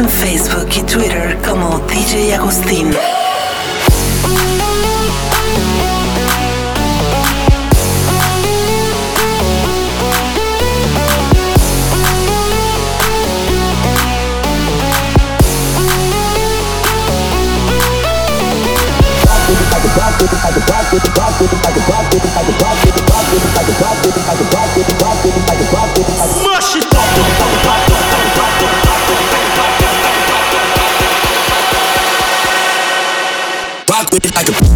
en Facebook y Twitter como DJ Agustín. like a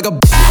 like a.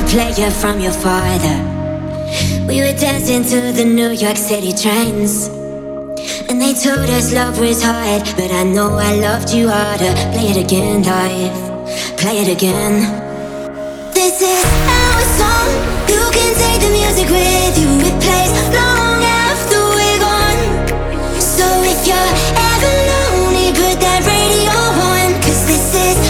a player from your father. We were dancing to the New York City trains. And they told us love was hard, but I know I loved you harder. Play it again, life. Play it again. This is our song. You can take the music with you. It plays long after we're gone. So if you're ever lonely, put that radio on. Cause this is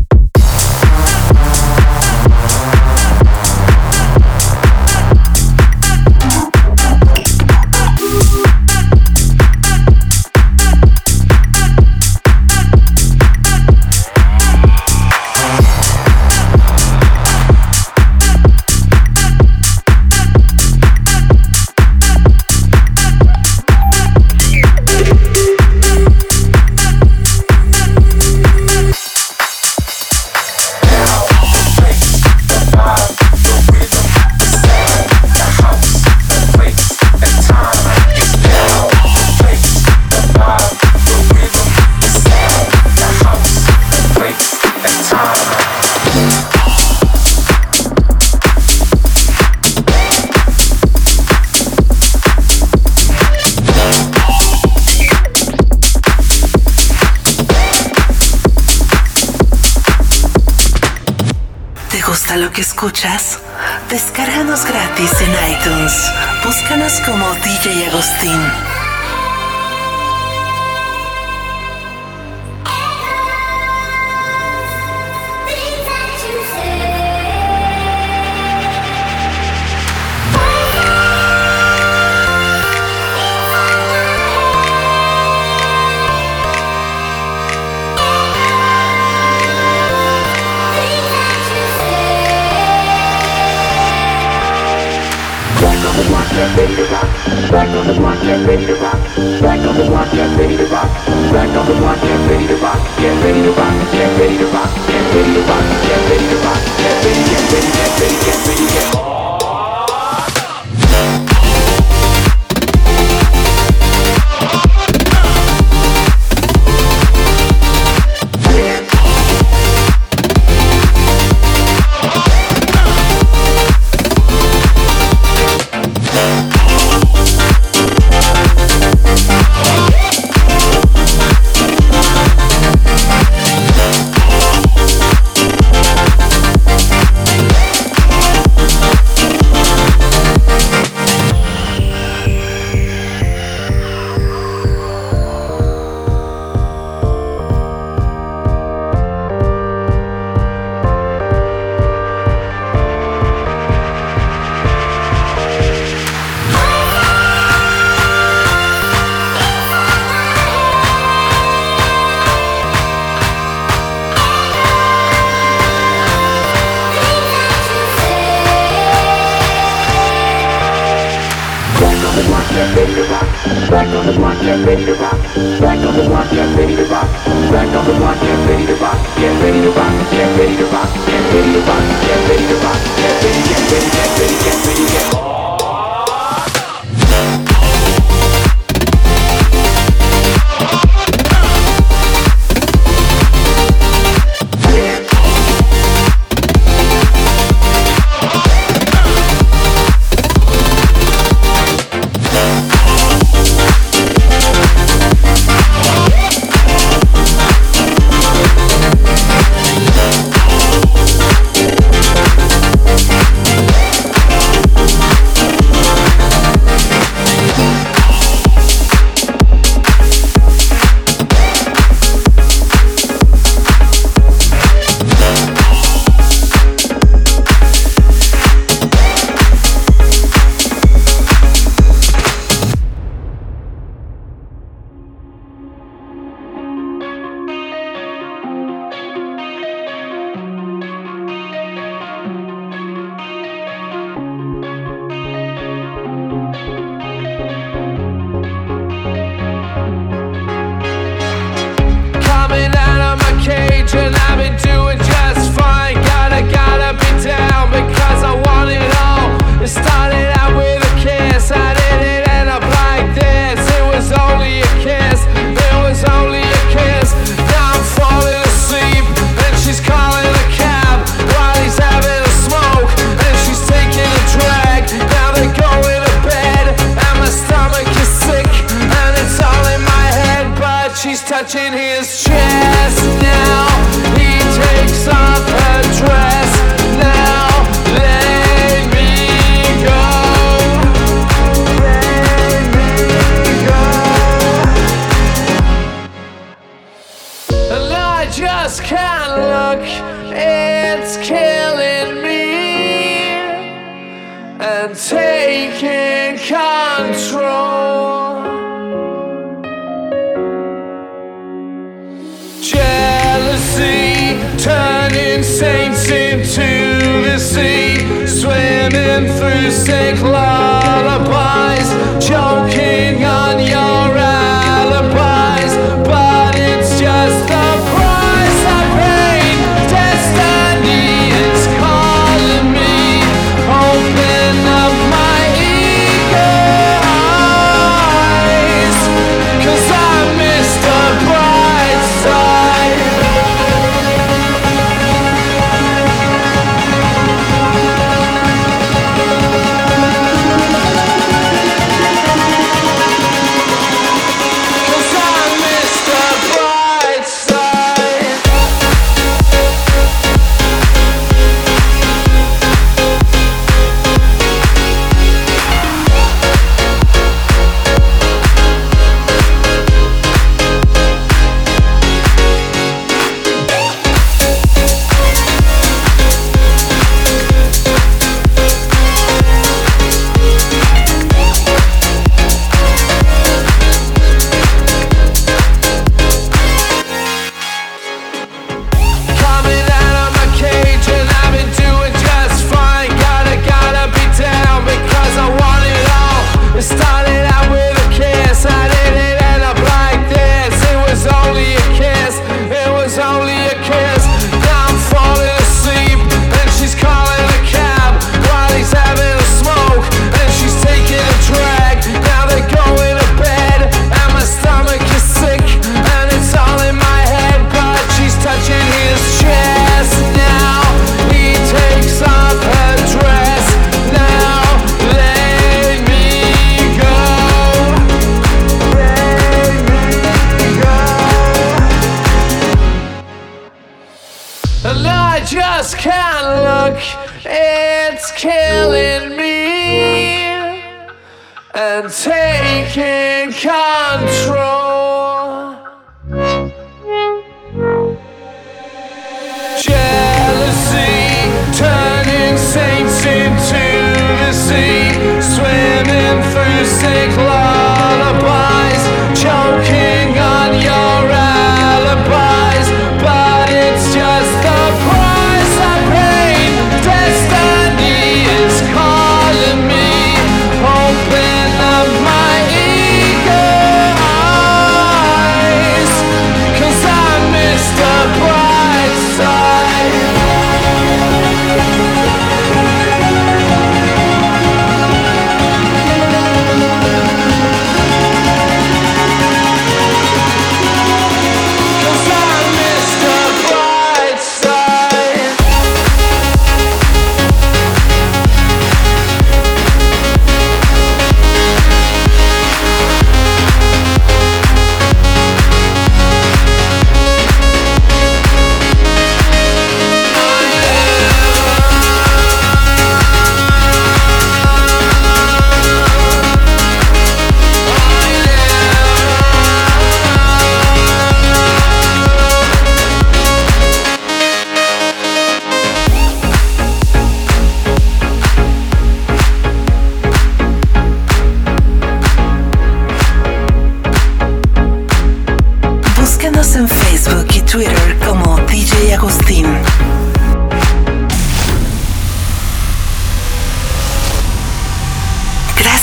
Lo que escuchas? Descárganos gratis en iTunes. Búscanos como DJ Agustín. Rock. Back on the block, get ready to rock. Back on the block, get ready to rock. Back on the block, get ready to rock. Get ready to rock. Get ready to rock. Get ready to rock. Get ready to rock. Get ready, get ready, get ready, get ready, get ready. On the block, get ready to rock. Back on the block, get ready to rock. Back on the block, get ready to rock. Get ready to rock. Get ready to rock. Get ready to rock. Get ready to rock. Get ready, get ready, get ready, get ready, get ready.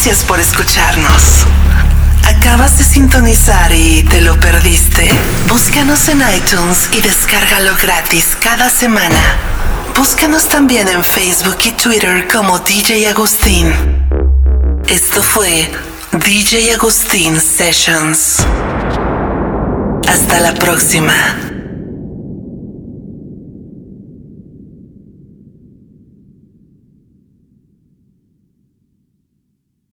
Gracias por escucharnos. ¿Acabas de sintonizar y te lo perdiste? Búscanos en iTunes y descárgalo gratis cada semana. Búscanos también en Facebook y Twitter como DJ Agustín. Esto fue DJ Agustín Sessions. Hasta la próxima.